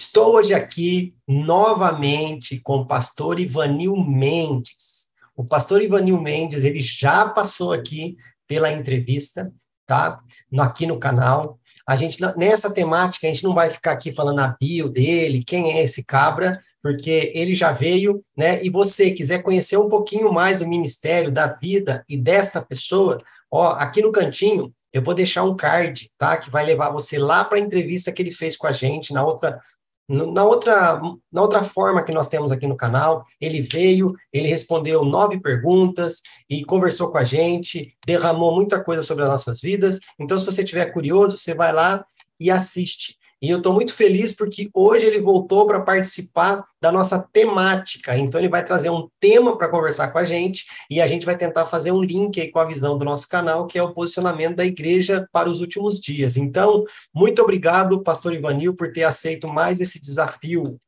Estou hoje aqui novamente com o pastor Ivanil Mendes. O pastor Ivanil Mendes, ele já passou aqui pela entrevista, tá? Aqui no canal. A gente nessa temática a gente não vai ficar aqui falando a bio dele, quem é esse cabra, porque ele já veio, né? E você quiser conhecer um pouquinho mais o ministério da vida e desta pessoa, ó, aqui no cantinho eu vou deixar um card, tá? Que vai levar você lá para a entrevista que ele fez com a gente na outra na outra, na outra forma que nós temos aqui no canal, ele veio, ele respondeu nove perguntas e conversou com a gente, derramou muita coisa sobre as nossas vidas. Então, se você estiver curioso, você vai lá e assiste. E eu estou muito feliz porque hoje ele voltou para participar da nossa temática. Então, ele vai trazer um tema para conversar com a gente e a gente vai tentar fazer um link aí com a visão do nosso canal, que é o posicionamento da igreja para os últimos dias. Então, muito obrigado, pastor Ivanil, por ter aceito mais esse desafio.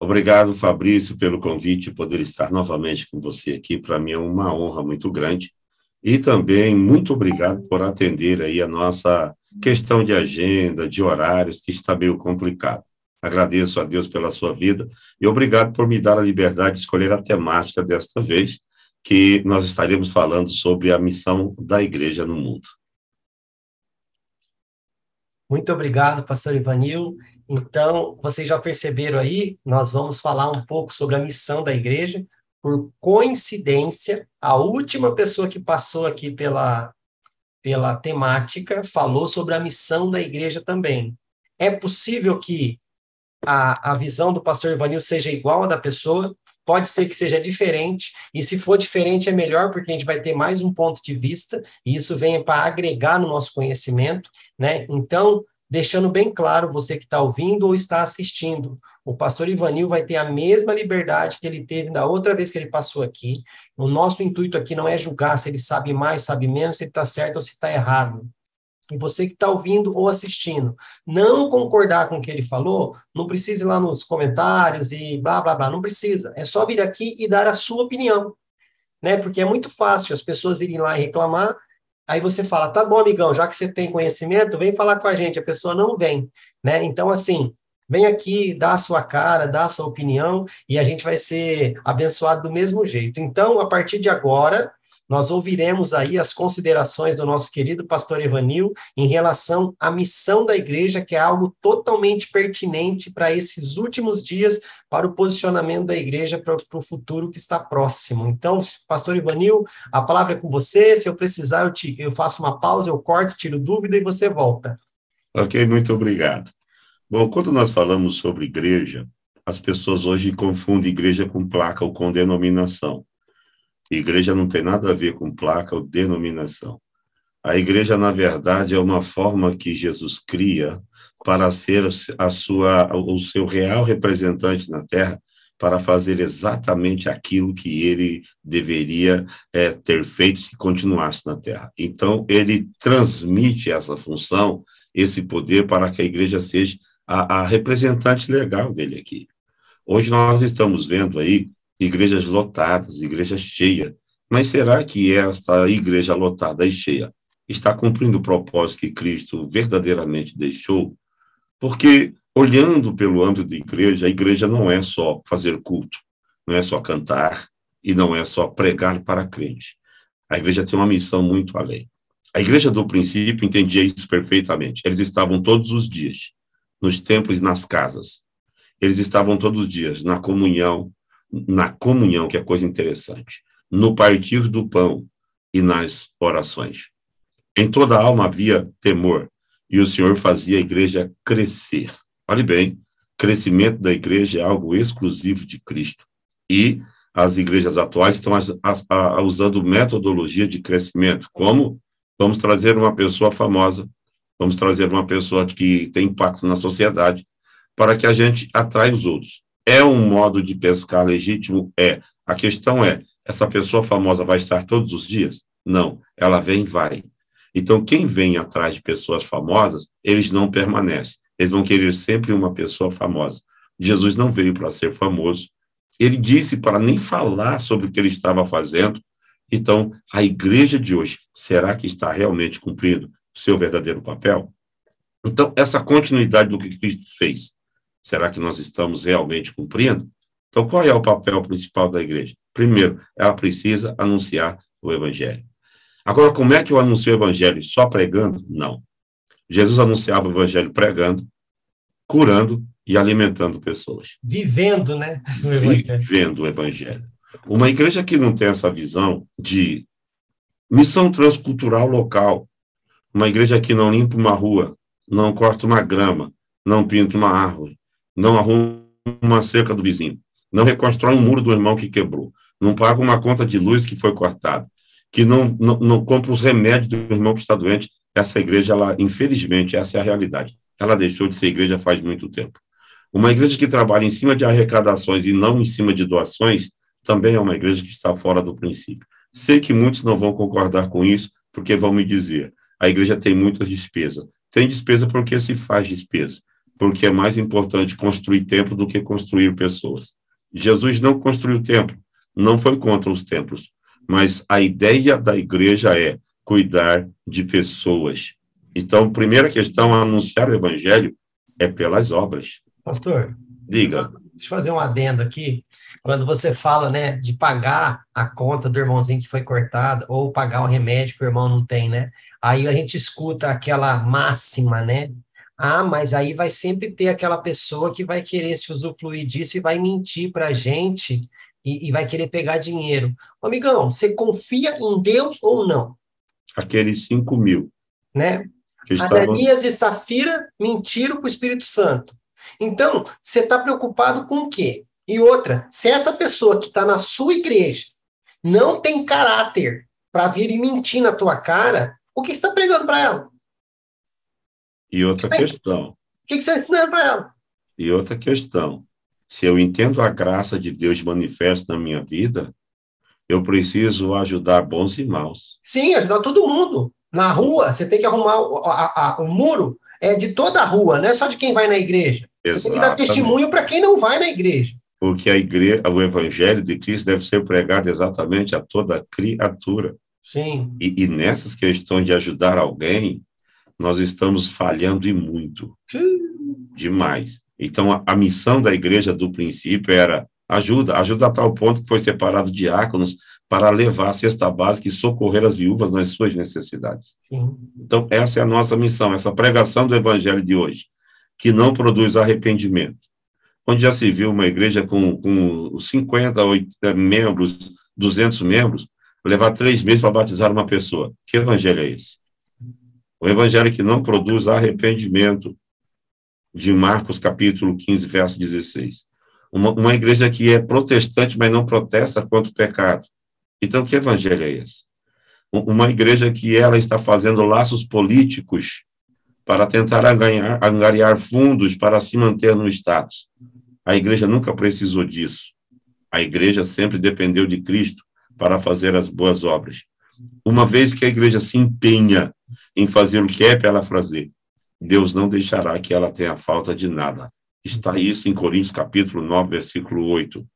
Obrigado, Fabrício, pelo convite, poder estar novamente com você aqui. Para mim é uma honra muito grande. E também muito obrigado por atender aí a nossa questão de agenda, de horários, que está meio complicado. Agradeço a Deus pela sua vida e obrigado por me dar a liberdade de escolher a temática desta vez, que nós estaremos falando sobre a missão da igreja no mundo. Muito obrigado, pastor Ivanil. Então, vocês já perceberam aí, nós vamos falar um pouco sobre a missão da igreja. Por coincidência, a última pessoa que passou aqui pela, pela temática, falou sobre a missão da igreja também. É possível que a, a visão do pastor Ivanil seja igual à da pessoa, pode ser que seja diferente, e se for diferente é melhor, porque a gente vai ter mais um ponto de vista, e isso vem para agregar no nosso conhecimento, né? Então, deixando bem claro, você que está ouvindo ou está assistindo, o pastor Ivanil vai ter a mesma liberdade que ele teve da outra vez que ele passou aqui. O nosso intuito aqui não é julgar se ele sabe mais, sabe menos, se ele está certo ou se está errado. E você que está ouvindo ou assistindo, não concordar com o que ele falou, não precisa ir lá nos comentários e blá, blá, blá, não precisa. É só vir aqui e dar a sua opinião, né? Porque é muito fácil as pessoas irem lá e reclamar, aí você fala, tá bom, amigão, já que você tem conhecimento, vem falar com a gente. A pessoa não vem, né? Então, assim, vem aqui, dá a sua cara, dá a sua opinião e a gente vai ser abençoado do mesmo jeito. Então, a partir de agora, nós ouviremos aí as considerações do nosso querido pastor Evanil em relação à missão da igreja, que é algo totalmente pertinente para esses últimos dias, para o posicionamento da igreja para, o futuro que está próximo. Então, pastor Ivanil, a palavra é com você. Se eu precisar, eu, te, eu faço uma pausa, eu corto, tiro dúvida e você volta. Ok, muito obrigado. Bom, quando nós falamos sobre igreja, as pessoas hoje confundem igreja com placa ou com denominação. Igreja não tem nada a ver com placa ou denominação. A igreja, na verdade, é uma forma que Jesus cria para ser a sua, o seu real representante na terra, para fazer exatamente aquilo que ele deveria é, ter feito se continuasse na terra. Então, ele transmite essa função, esse poder, para que a igreja seja a, a representante legal dele aqui. Hoje nós estamos vendo aí igrejas lotadas, igrejas cheias. Mas será que esta igreja lotada e cheia está cumprindo o propósito que Cristo verdadeiramente deixou? Porque, olhando pelo âmbito da igreja, a igreja não é só fazer culto, não é só cantar e não é só pregar para crente. A igreja tem uma missão muito além. A igreja do princípio entendia isso perfeitamente. Eles estavam todos os dias nos templos e nas casas. Eles estavam todos os dias na comunhão, na comunhão, que é coisa interessante, no partir do pão e nas orações. Em toda a alma havia temor, e o Senhor fazia a igreja crescer. Olhe bem, crescimento da igreja é algo exclusivo de Cristo. E as igrejas atuais estão usando metodologia de crescimento, como vamos trazer uma pessoa famosa, vamos trazer uma pessoa que tem impacto na sociedade, para que a gente atraia os outros. É um modo de pescar legítimo? É. A questão é: essa pessoa famosa vai estar todos os dias? Não. Ela vem e vai. Então, quem vem atrás de pessoas famosas, eles não permanecem. Eles vão querer sempre uma pessoa famosa. Jesus não veio para ser famoso. Ele disse para nem falar sobre o que ele estava fazendo. Então, a igreja de hoje, será que está realmente cumprindo o seu verdadeiro papel? Então, essa continuidade do que Cristo fez, Será que nós estamos realmente cumprindo? Então, qual é o papel principal da igreja? Primeiro, ela precisa anunciar o evangelho. Agora, como é que eu anuncio o evangelho? Só pregando? Não. Jesus anunciava o evangelho pregando, curando e alimentando pessoas. Vivendo, né? Vivendo o evangelho. Uma igreja que não tem essa visão de missão transcultural local, uma igreja que não limpa uma rua, não corta uma grama, não pinta uma árvore, não arruma uma cerca do vizinho, não reconstrói um muro do irmão que quebrou, não paga uma conta de luz que foi cortada, que não, não, não compra os remédios do irmão que está doente, essa igreja, ela, infelizmente, essa é a realidade. Ela deixou de ser igreja faz muito tempo. Uma igreja que trabalha em cima de arrecadações e não em cima de doações, também é uma igreja que está fora do princípio. Sei que muitos não vão concordar com isso, porque vão me dizer, a igreja tem muita despesa. Tem despesa porque se faz despesa porque é mais importante construir templo do que construir pessoas. Jesus não construiu templo, não foi contra os templos, mas a ideia da igreja é cuidar de pessoas. Então, primeira questão a anunciar o evangelho é pelas obras. Pastor, diga. Deixa eu fazer um adendo aqui. Quando você fala, né, de pagar a conta do irmãozinho que foi cortada ou pagar o remédio que o irmão não tem, né? Aí a gente escuta aquela máxima, né, ah, mas aí vai sempre ter aquela pessoa que vai querer se usufruir disso e vai mentir para a gente e, e, vai querer pegar dinheiro. Ô, amigão, você confia em Deus ou não? Aqueles 5 mil. Né? Ananias e Safira mentiram para o Espírito Santo. Então, você está preocupado com o quê? E outra, se essa pessoa que está na sua igreja não tem caráter para vir e mentir na tua cara, o que você está pregando para ela? E outra que questão. O que, você está ensinando para ela? E outra questão. Se eu entendo a graça de Deus manifesta na minha vida, eu preciso ajudar bons e maus. Sim, ajudar todo mundo. Na rua, você tem que arrumar o, a, a, o muro, é de toda a rua, não é só de quem vai na igreja. Exatamente. Você tem que dar testemunho para quem não vai na igreja. Porque a igreja, o evangelho de Cristo deve ser pregado exatamente a toda criatura. Sim. E, e nessas questões de ajudar alguém, nós estamos falhando e muito. Demais. Então, a, a missão da igreja do princípio era ajuda, ajuda a tal ponto que foi separado diáconos para levar a cesta básica e socorrer as viúvas nas suas necessidades. Sim. Então, essa é a nossa missão, essa pregação do evangelho de hoje, que não produz arrependimento. Onde já se viu uma igreja com, com 50, 80 membros, 200 membros, levar três meses para batizar uma pessoa. Que evangelho é esse? O evangelho que não produz arrependimento, de Marcos capítulo 15, verso 16. Uma, uma igreja que é protestante, mas não protesta contra o pecado. Então, que evangelho é esse? Uma igreja que ela está fazendo laços políticos para tentar angariar, angariar fundos para se manter no status. A igreja nunca precisou disso. A igreja sempre dependeu de Cristo para fazer as boas obras. Uma vez que a igreja se empenha em fazer o que é para ela fazer, Deus não deixará que ela tenha falta de nada. Está isso em Coríntios capítulo 9, versículo 8.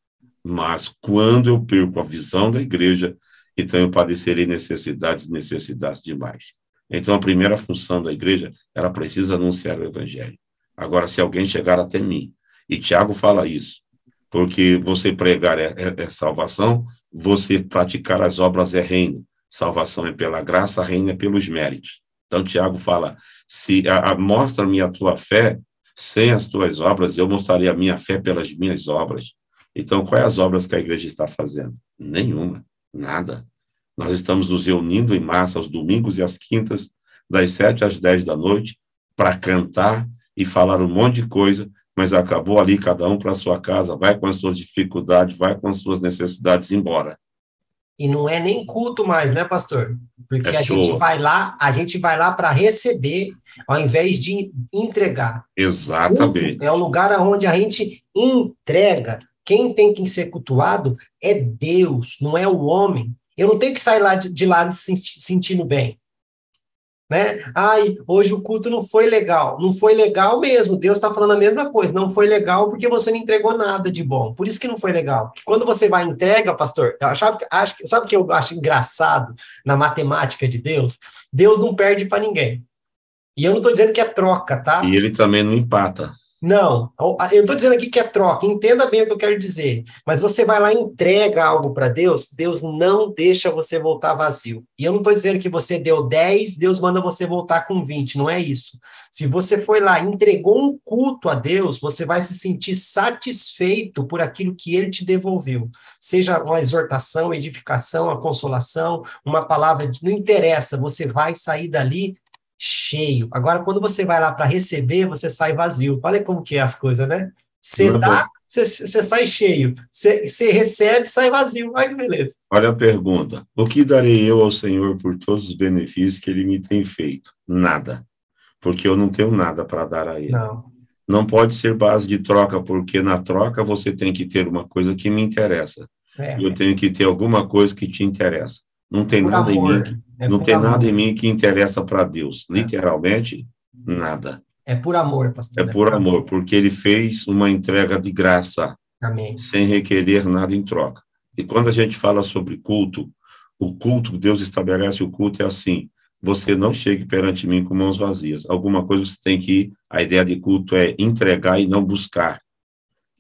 Mas quando eu perco a visão da igreja, então eu padecerei necessidades necessidades demais. Então, a primeira função da igreja, ela precisa anunciar o evangelho. Agora, se alguém chegar até mim, e Tiago fala isso, porque você pregar é, é, é salvação, você praticar as obras é reino. Salvação é pela graça, reino é pelos méritos. Então, Tiago fala: se mostra-me a tua fé, sem as tuas obras, eu mostrarei a minha fé pelas minhas obras. Então, quais as obras que a igreja está fazendo? Nenhuma, nada. Nós estamos nos reunindo em massa aos domingos e às quintas, das sete às dez da noite, para cantar e falar um monte de coisa, mas acabou ali cada um para sua casa, vai com as suas dificuldades, vai com as suas necessidades embora. E não é nem culto mais, né, pastor? Porque é a gente vai lá, a gente vai lá para receber, ao invés de entregar. Exatamente. Culto é o lugar onde a gente entrega. Quem tem que ser cultuado é Deus, não é o homem. Eu não tenho que sair lá de, de lá se sentindo bem. Né? Ai, hoje o culto não foi legal. Não foi legal mesmo. Deus está falando a mesma coisa. Não foi legal porque você não entregou nada de bom. Por isso que não foi legal. Quando você vai entrega, pastor, achava, acho, sabe o que eu acho engraçado na matemática de Deus? Deus não perde para ninguém. E eu não estou dizendo que é troca, tá? E ele também não empata. Não, eu estou dizendo aqui que é troca, entenda bem o que eu quero dizer. Mas você vai lá e entrega algo para Deus, Deus não deixa você voltar vazio. E eu não estou dizendo que você deu 10, Deus manda você voltar com 20, não é isso. Se você foi lá e entregou um culto a Deus, você vai se sentir satisfeito por aquilo que ele te devolveu. Seja uma exortação, edificação, a consolação, uma palavra, não interessa, você vai sair dali cheio. Agora, quando você vai lá para receber, você sai vazio. Olha como que é as coisas, né? Você dá, você, você sai cheio. Você, você recebe, sai vazio. Olha que beleza. Olha a pergunta. O que darei eu ao Senhor por todos os benefícios que Ele me tem feito? Nada. Porque eu não tenho nada para dar a Ele. Não. Não pode ser base de troca, porque na troca você tem que ter uma coisa que me interessa. É. Eu tenho que ter alguma coisa que te interessa. Não tem por nada amor. em mim. É não tem amor. nada em mim que interessa para Deus. É. Literalmente, nada. É por amor, pastor. É por, é por amor, amor, porque ele fez uma entrega de graça. Amém. Sem requerer nada em troca. E quando a gente fala sobre culto, o culto, Deus estabelece o culto é assim: você não chegue perante mim com mãos vazias. Alguma coisa você tem que ir. A ideia de culto é entregar e não buscar.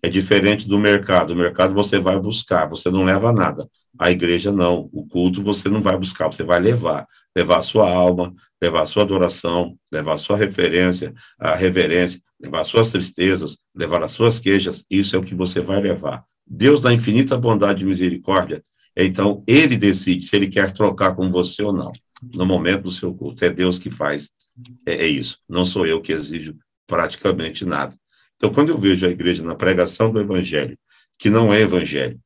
É diferente do mercado. O mercado você vai buscar, você não leva nada. A igreja não. O culto você não vai buscar, você vai levar. Levar a sua alma, levar a sua adoração, levar a sua referência, a reverência, levar as suas tristezas, levar as suas queixas. Isso é o que você vai levar. Deus da infinita bondade e misericórdia, então ele decide se ele quer trocar com você ou não, no momento do seu culto. É Deus que faz. É, é isso. Não sou eu que exijo praticamente nada. Então, quando eu vejo a igreja na pregação do evangelho, que não é evangelho,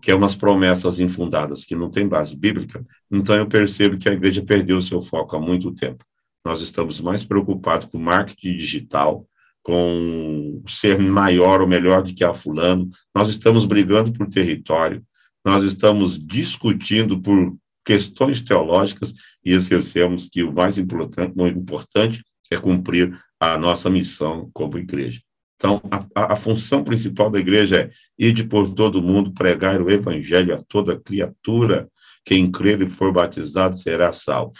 que é umas promessas infundadas, que não tem base bíblica, então eu percebo que a igreja perdeu o seu foco há muito tempo. Nós estamos mais preocupados com marketing digital, com ser maior ou melhor do que a fulano, nós estamos brigando por território, nós estamos discutindo por questões teológicas e esquecemos que o mais importante, o importante é cumprir a nossa missão como igreja. Então, a, a, função principal da igreja é ir de por todo mundo, pregar o evangelho a toda criatura. Quem crer e for batizado será salvo.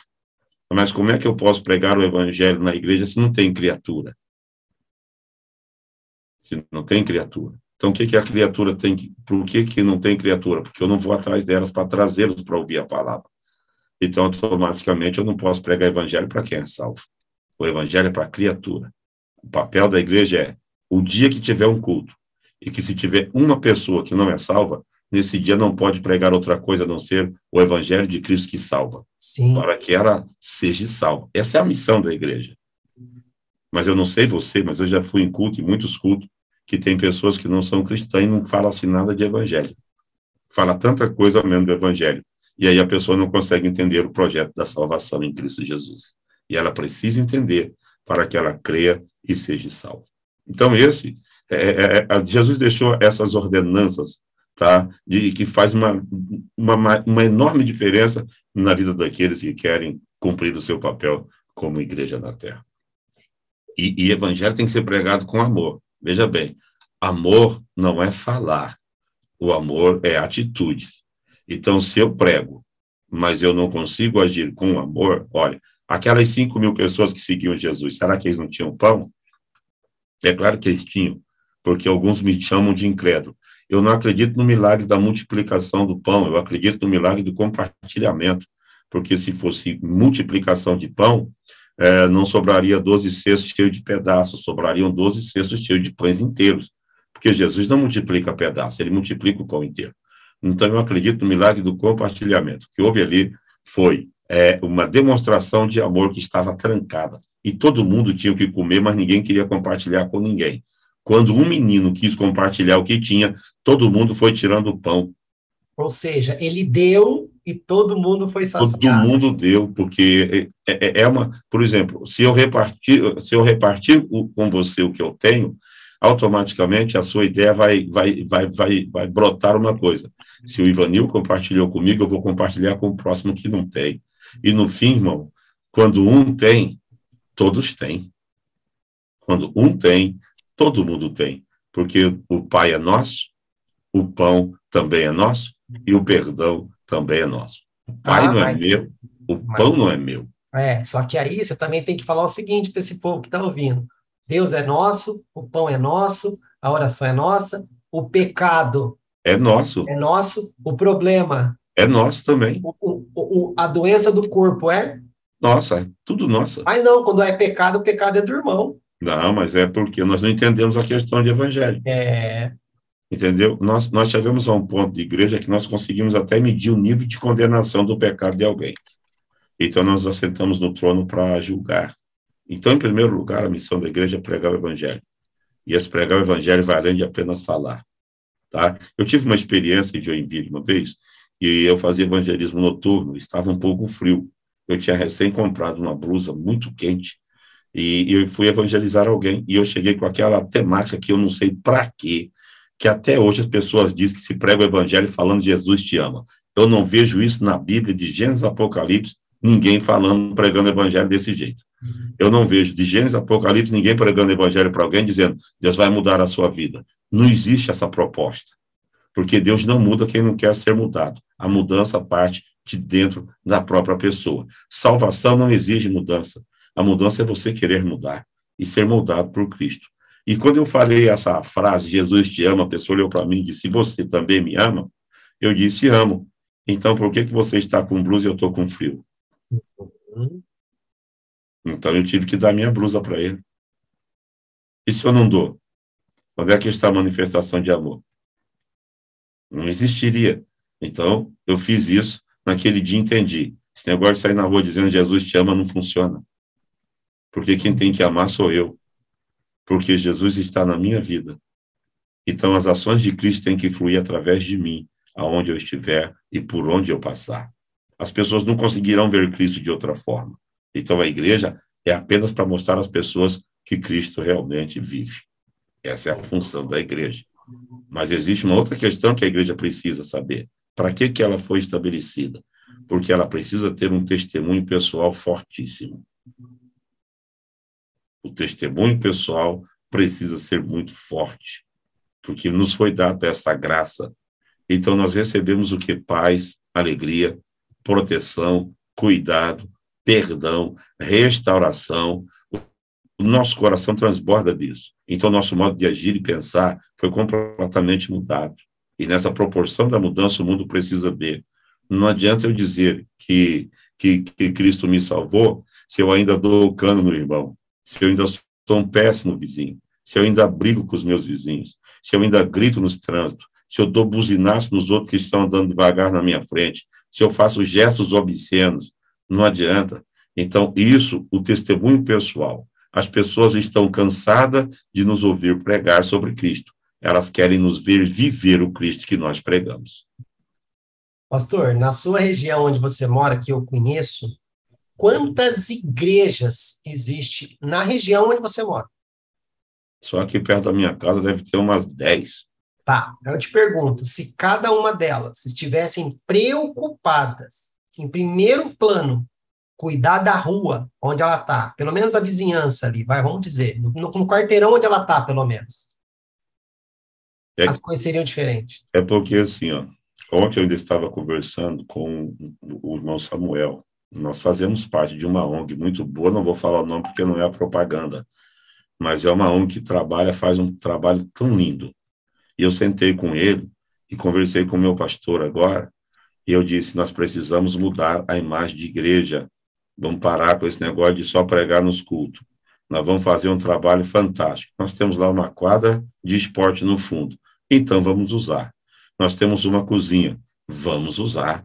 Mas como é que eu posso pregar o evangelho na igreja se não tem criatura? se não tem criatura. Então, o que, que a criatura tem que. Por que, que não tem criatura? Porque eu não vou atrás delas para trazê-los para ouvir a palavra. Então, automaticamente, eu não posso pregar evangelho para quem é salvo. O evangelho é para a criatura. O papel da igreja é o dia que tiver um culto e que se tiver uma pessoa que não é salva, nesse dia não pode pregar outra coisa a não ser o evangelho de Cristo que salva. Sim. Para que ela seja salva. Essa é a missão da igreja. Mas eu não sei você, mas eu já fui em culto, em muitos cultos, que tem pessoas que não são cristãs e não falam assim nada de evangelho. Fala tanta coisa mesmo do evangelho. E aí a pessoa não consegue entender o projeto da salvação em Cristo Jesus. E ela precisa entender para que ela creia e seja salva. Então, esse, é, é, é, Jesus deixou essas ordenanças, tá? De, que faz uma, uma, uma enorme diferença na vida daqueles que querem cumprir o seu papel como igreja na terra. E, e evangelho tem que ser pregado com amor. Veja bem, amor não é falar, o amor é atitude. Então, se eu prego, mas eu não consigo agir com amor, olha, aquelas 5 mil pessoas que seguiam Jesus, será que eles não tinham pão? É claro que eles tinham, porque alguns me chamam de incrédulo. Eu não acredito no milagre da multiplicação do pão, eu acredito no milagre do compartilhamento, porque se fosse multiplicação de pão, é, não sobraria 12 cestos cheios de pedaços, sobrariam 12 cestos cheios de pães inteiros. Porque Jesus não multiplica pedaços, ele multiplica o pão inteiro. Então, eu acredito no milagre do compartilhamento. O que houve ali foi é, uma demonstração de amor que estava trancada. E todo mundo tinha o que comer, mas ninguém queria compartilhar com ninguém. Quando um menino quis compartilhar o que tinha, todo mundo foi tirando o pão. Ou seja, ele deu e todo mundo foi saciado. Todo mundo deu, porque é, é, é uma, por exemplo, se eu repartir, se eu repartir com você o que eu tenho, automaticamente a sua ideia vai, vai, vai, vai, vai brotar uma coisa. Se o Ivanil compartilhou comigo, eu vou compartilhar com o próximo que não tem. E no fim, irmão, quando um tem, todos têm. Quando um tem, todo mundo tem. Porque o Pai é nosso, o pão também é nosso e o perdão também é nosso. O pai ah, não é meu, o mas, pão não é meu. É, só que aí você também tem que falar o seguinte para esse povo que está ouvindo: Deus é nosso, o pão é nosso, a oração é nossa, o pecado é nosso. É nosso, o problema é nosso também. O, o, o, a doença do corpo é? Nossa, tudo nossa. Mas não, quando é pecado, o pecado é do irmão. Não, mas é porque nós não entendemos a questão de evangelho. É. Entendeu? Nós, nós chegamos a um ponto de igreja que nós conseguimos até medir o nível de condenação do pecado de alguém. Então, nós nos assentamos no trono para julgar. Então, em primeiro lugar, a missão da igreja é pregar o evangelho. E esse pregar o evangelho vai além de apenas falar. Tá? Eu tive uma experiência em Joinville uma vez, e eu fazia evangelismo noturno, estava um pouco frio. Eu tinha recém comprado uma blusa muito quente, e eu fui evangelizar alguém, e eu cheguei com aquela temática que eu não sei para quê, que até hoje as pessoas dizem que se prega o evangelho falando Jesus te ama. Eu não vejo isso na Bíblia, de Gênesis Apocalipse, ninguém falando, pregando o evangelho desse jeito. Eu não vejo de Gênesis Apocalipse ninguém pregando o evangelho para alguém dizendo Deus vai mudar a sua vida. Não existe essa proposta. Porque Deus não muda quem não quer ser mudado. A mudança parte de dentro da própria pessoa. Salvação não exige mudança. A mudança é você querer mudar e ser moldado por Cristo. E quando eu falei essa frase, Jesus te ama, a pessoa olhou para mim e disse, você também me ama? Eu disse, amo. Então, por que, que você está com blusa e eu estou com frio? Uhum. Então, eu tive que dar minha blusa para ele. E se eu não dou? Onde é que está a manifestação de amor? Não existiria. Então, eu fiz isso, naquele dia entendi. Esse negócio de sair na rua dizendo Jesus te ama não funciona. Porque quem tem que amar sou eu porque Jesus está na minha vida. Então, as ações de Cristo têm que fluir através de mim, aonde eu estiver e por onde eu passar. As pessoas não conseguirão ver Cristo de outra forma. Então, a igreja é apenas para mostrar às pessoas que Cristo realmente vive. Essa é a função da igreja. Mas existe uma outra questão que a igreja precisa saber. Para que, que ela foi estabelecida? Porque ela precisa ter um testemunho pessoal fortíssimo o testemunho pessoal precisa ser muito forte, porque nos foi dada essa graça. Então, nós recebemos o que? Paz, alegria, proteção, cuidado, perdão, restauração. o nosso coração transborda disso. Então, nosso modo de agir e pensar foi completamente mudado. E nessa proporção da mudança, o mundo precisa ver. Não adianta eu dizer que, que, que Cristo me salvou se eu ainda dou o cano no irmão, se eu ainda sou um péssimo vizinho, se eu ainda brigo com os meus vizinhos, se eu ainda grito nos trânsitos, se eu dou buzinaço nos outros que estão andando devagar na minha frente, se eu faço gestos obscenos, não adianta. Então, isso, o testemunho pessoal, as pessoas estão cansadas de nos ouvir pregar sobre Cristo. Elas querem nos ver viver o Cristo que nós pregamos. Pastor, na sua região onde você mora, que eu conheço, quantas igrejas existe na região onde você mora? Só aqui perto da minha casa deve ter umas 10. Tá, eu te pergunto, se cada uma delas estivessem preocupadas, em primeiro plano, cuidar da rua onde ela está, pelo menos a vizinhança ali, vai, vamos dizer, no, no quarteirão onde ela está, pelo menos. É, as coisas seriam diferentes. É porque, assim, ó, ontem eu ainda estava conversando com o irmão Samuel. Nós fazemos parte de uma ONG muito boa, não vou falar o nome porque não é a propaganda, mas é uma ONG que trabalha, faz um trabalho tão lindo. E eu sentei com ele e conversei com o meu pastor agora, e eu disse: nós precisamos mudar a imagem de igreja Vamos parar com esse negócio de só pregar nos cultos. Nós vamos fazer um trabalho fantástico. Nós temos lá uma quadra de esporte no fundo. Então, vamos usar. Nós temos uma cozinha. Vamos usar.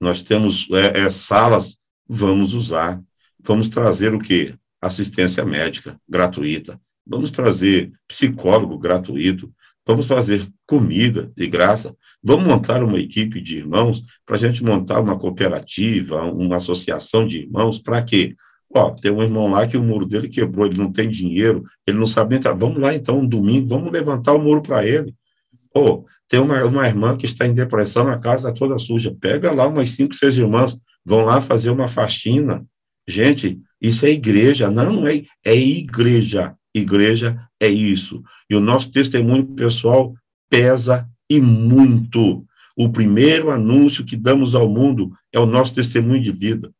Nós temos é, é, salas. Vamos usar. Vamos trazer o quê? Assistência médica gratuita. Vamos trazer psicólogo gratuito. Vamos fazer comida de graça. Vamos montar uma equipe de irmãos para a gente montar uma cooperativa, uma associação de irmãos, para quê? Ó, tem um irmão lá que o muro dele quebrou, ele não tem dinheiro, ele não sabe entrar. Vamos lá então, um domingo, vamos levantar o muro para ele. Ou tem uma, uma irmã que está em depressão, a casa toda suja. Pega lá umas cinco, seis irmãs, vão lá fazer uma faxina. Gente, isso é igreja, não é, é igreja. Igreja é isso. E o nosso testemunho pessoal pesa e muito. O primeiro anúncio que damos ao mundo é o nosso testemunho de vida.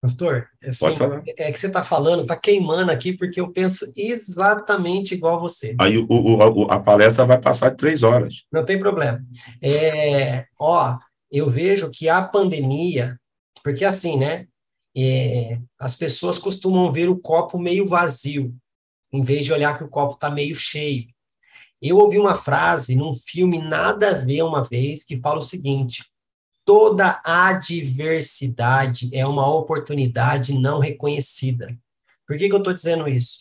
Pastor, assim, é que você está falando, está queimando aqui, porque eu penso exatamente igual a você. Aí o, o, a palestra vai passar três horas. Não tem problema. É, ó, eu vejo que a pandemia, porque assim, né? É, as pessoas costumam ver o copo meio vazio, em vez de olhar que o copo está meio cheio. Eu ouvi uma frase num filme Nada a Ver uma vez que fala o seguinte: toda adversidade é uma oportunidade não reconhecida. Por que, que eu estou dizendo isso?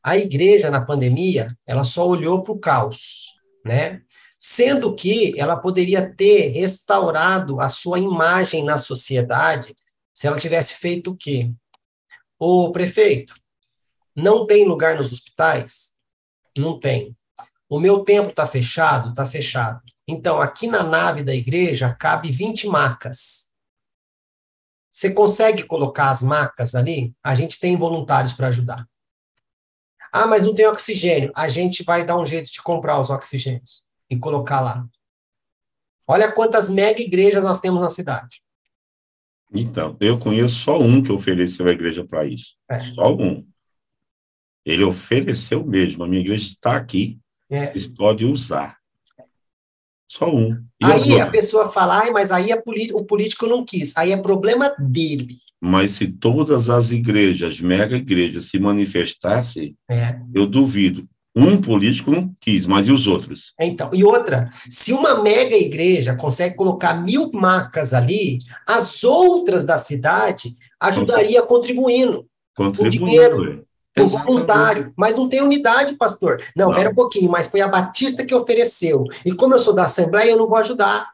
A igreja, na pandemia, ela só olhou para o caos, né? Sendo que ela poderia ter restaurado a sua imagem na sociedade se ela tivesse feito o quê? O prefeito, não tem lugar nos hospitais? Não tem. O meu templo está fechado? Está fechado. Então, aqui na nave da igreja cabe 20 macas. Você consegue colocar as macas ali? A gente tem voluntários para ajudar. Ah, mas não tem oxigênio. A gente vai dar um jeito de comprar os oxigênios e colocar lá. Olha quantas mega igrejas nós temos na cidade. Então, eu conheço só um que ofereceu a igreja para isso. É. Só um. Ele ofereceu mesmo. A minha igreja está aqui. É. Vocês podem usar. Só um. E aí a pessoa fala, mas aí o político não quis. Aí é problema dele. Mas se todas as igrejas, mega igrejas, se manifestassem, é. eu duvido. Um político não quis, mas e os outros? Então, e outra, se uma mega igreja consegue colocar mil marcas ali, as outras da cidade ajudaria contribuindo. Contribuindo. Com dinheiro o voluntário, mas não tem unidade, pastor. Não, não, pera um pouquinho, mas foi a Batista que ofereceu. E como eu sou da Assembleia, eu não vou ajudar.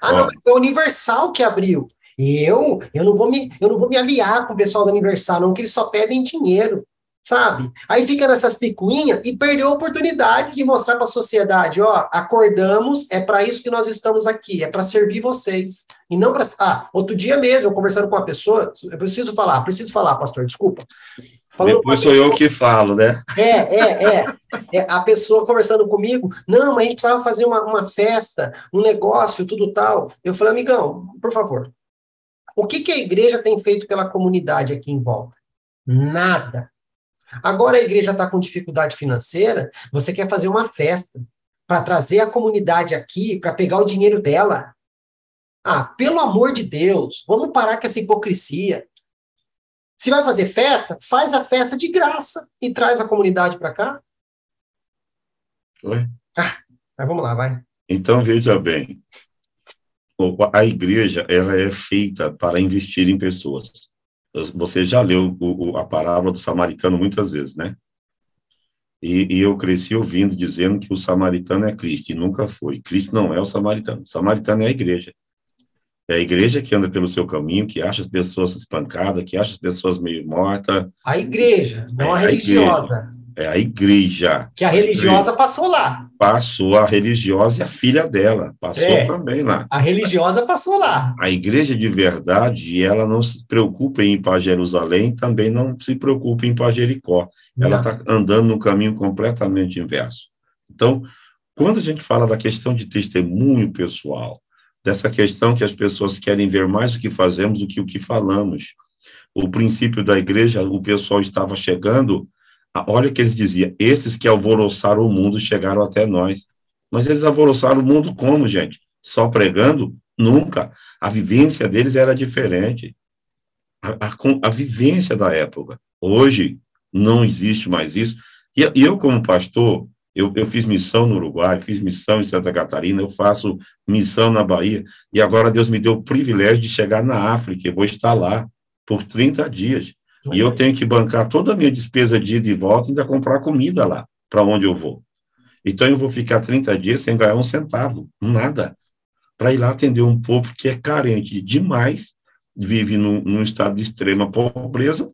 Ah, não, foi a Universal que abriu. E eu, eu não vou me, eu não vou me aliar com o pessoal da Universal, não, que eles só pedem dinheiro, sabe? Aí fica nessas picuinhas e perdeu a oportunidade de mostrar para a sociedade, ó, acordamos, é para isso que nós estamos aqui, é para servir vocês. E não para Ah, outro dia mesmo, eu conversando com uma pessoa, eu preciso falar, preciso falar, pastor, desculpa. Falando Depois sou eu que falo, né? É, é, é, é. A pessoa conversando comigo, não, mas a gente precisava fazer uma, uma festa, um negócio, tudo tal. Eu falei, amigão, por favor, o que, que a igreja tem feito pela comunidade aqui em volta? Nada. Agora a igreja está com dificuldade financeira, você quer fazer uma festa para trazer a comunidade aqui, para pegar o dinheiro dela. Ah, pelo amor de Deus, vamos parar com essa hipocrisia. Se vai fazer festa, faz a festa de graça e traz a comunidade para cá. Oi? Ah, mas vamos lá, vai. Então, veja bem, a igreja ela é feita para investir em pessoas. Você já leu o, a parábola do samaritano muitas vezes, né? E, e, eu cresci ouvindo dizendo que o samaritano é Cristo, e nunca foi. Cristo não é o samaritano. O samaritano é a igreja. É a igreja que anda pelo seu caminho, que acha as pessoas espancadas, que acha as pessoas meio mortas. A igreja, não é a religiosa. É a igreja. Que a religiosa passou lá. Passou a religiosa e a filha dela. Passou é, também lá. A religiosa passou lá. A igreja de verdade, ela não se preocupa em ir para Jerusalém, também não se preocupa em ir para Jericó. Ela está andando no caminho completamente inverso. Então, quando a gente fala da questão de testemunho pessoal, dessa questão que as pessoas querem ver mais o que fazemos do que o que falamos, o princípio da igreja, o pessoal estava chegando olha que eles diziam, esses que alvoroçaram o mundo chegaram até nós. Mas eles alvoroçaram o mundo como, gente? Só pregando? Nunca. A vivência deles era diferente. A, a, a vivência da época. Hoje, não existe mais isso. E eu, como pastor, eu, eu, fiz missão no Uruguai, fiz missão em Santa Catarina, eu faço missão na Bahia, e agora Deus me deu o privilégio de chegar na África, eu vou estar lá por 30 dias. E eu tenho que bancar toda a minha despesa de ida e volta e ainda comprar comida lá, para onde eu vou. Então eu vou ficar 30 dias sem ganhar um centavo, nada, para ir lá atender um povo que é carente demais, vive num, num estado de extrema pobreza,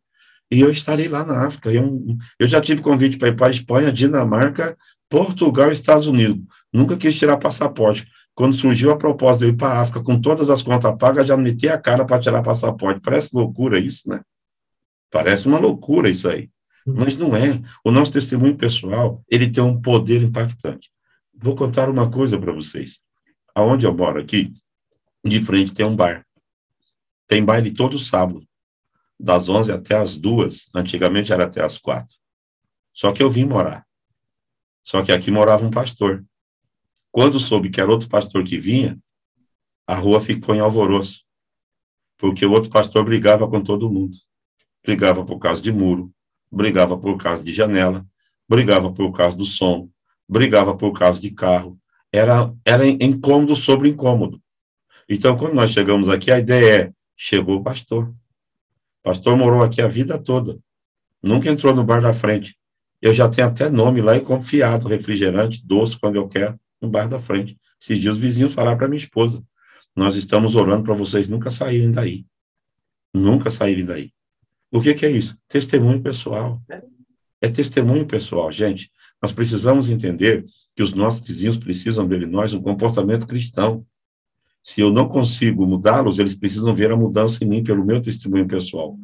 e eu estarei lá na África. Eu, eu já tive convite para ir para a Espanha, Dinamarca, Portugal e Estados Unidos. Nunca quis tirar passaporte. Quando surgiu a proposta de eu ir para a África com todas as contas pagas, já meti a cara para tirar passaporte. Parece loucura isso, né? Parece uma loucura isso aí. Uhum. Mas não é. O nosso testemunho pessoal, ele tem um poder impactante. Vou contar uma coisa para vocês. Aonde eu moro aqui, de frente tem um bar. Tem baile todo sábado, das 11 até as 2. Antigamente era até as 4. Só que eu vim morar. Só que aqui morava um pastor. Quando soube que era outro pastor que vinha, a rua ficou em alvoroço. Porque o outro pastor brigava com todo mundo brigava por causa de muro, brigava por causa de janela, brigava por causa do som, brigava por causa de carro. Era, era incômodo sobre incômodo. Então, quando nós chegamos aqui, a ideia é: chegou o pastor. Pastor morou aqui a vida toda. Nunca entrou no bar da frente. Eu já tenho até nome lá e confiado, refrigerante, doce, quando eu quero, no bar da frente. Esses dias os vizinhos falaram para minha esposa: Nós estamos orando para vocês nunca saírem daí. Nunca saírem daí. O que, que é isso? Testemunho pessoal. É testemunho pessoal, gente. Nós precisamos entender que os nossos vizinhos precisam ver em nós um comportamento cristão. Se eu não consigo mudá-los, eles precisam ver a mudança em mim pelo meu testemunho pessoal.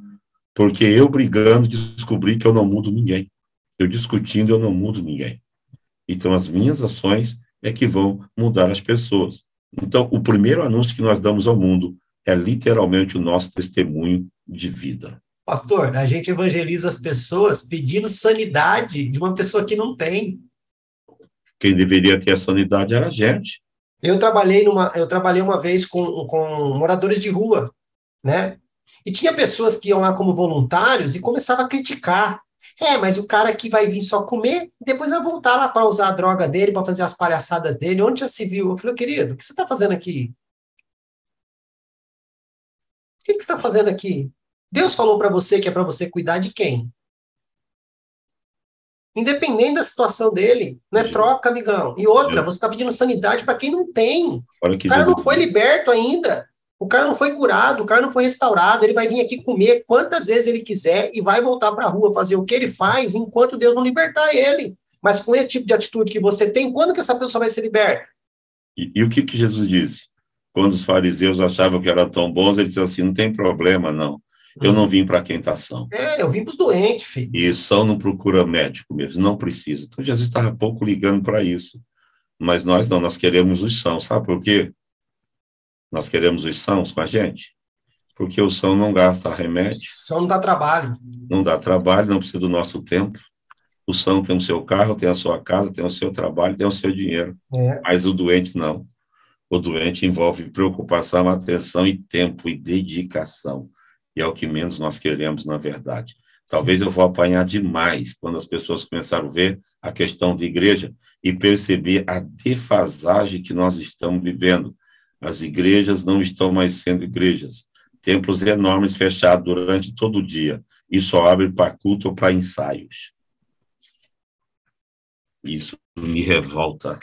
Porque eu brigando descobri que eu não mudo ninguém. Eu discutindo, eu não mudo ninguém. Então, as minhas ações é que vão mudar as pessoas. Então, o primeiro anúncio que nós damos ao mundo é literalmente o nosso testemunho de vida. Pastor, a gente evangeliza as pessoas pedindo sanidade de uma pessoa que não tem. Quem deveria ter a sanidade era a gente. Eu trabalhei numa, eu trabalhei uma vez com, com moradores de rua, né? E tinha pessoas que iam lá como voluntários e começavam a criticar. É, mas o cara que vai vir só comer, depois vai voltar lá para usar a droga dele, para fazer as palhaçadas dele. Onde já se viu? Eu falei, querido, o que você está fazendo aqui? O que, que você está fazendo aqui? Deus falou para você que é para você cuidar de quem? Independente da situação dele, não é troca, amigão. E outra, você está pedindo sanidade para quem não tem. O cara não foi liberto ainda. O cara não foi curado, o cara não foi restaurado. Ele vai vir aqui comer quantas vezes ele quiser e vai voltar para a rua fazer o que ele faz enquanto Deus não libertar ele. Mas com esse tipo de atitude que você tem, quando que essa pessoa vai ser liberta? E, e o que, que Jesus disse? Quando os fariseus achavam que eram tão bons, ele disse assim: não tem problema, não. Eu não vim para quem está são. É, eu vim para os doentes, filho. E são não procura médico mesmo, não precisa. Então Jesus estava pouco ligando para isso. Mas nós não, nós queremos os sãos. Sabe por quê? Nós queremos os sãos com a gente. Porque o som não gasta remédio. O som não dá trabalho. Não dá trabalho, não precisa do nosso tempo. O são tem o seu carro, tem a sua casa, tem o seu trabalho, tem o seu dinheiro. É. Mas o doente não. O doente envolve preocupação, atenção e tempo e dedicação. E é o que menos nós queremos, na verdade. Talvez eu vou apanhar demais quando as pessoas começaram a ver a questão de igreja e perceber a defasagem que nós estamos vivendo. As igrejas não estão mais sendo igrejas. Templos enormes fechados durante todo o dia e só abre para culto ou para ensaios. Isso me revolta.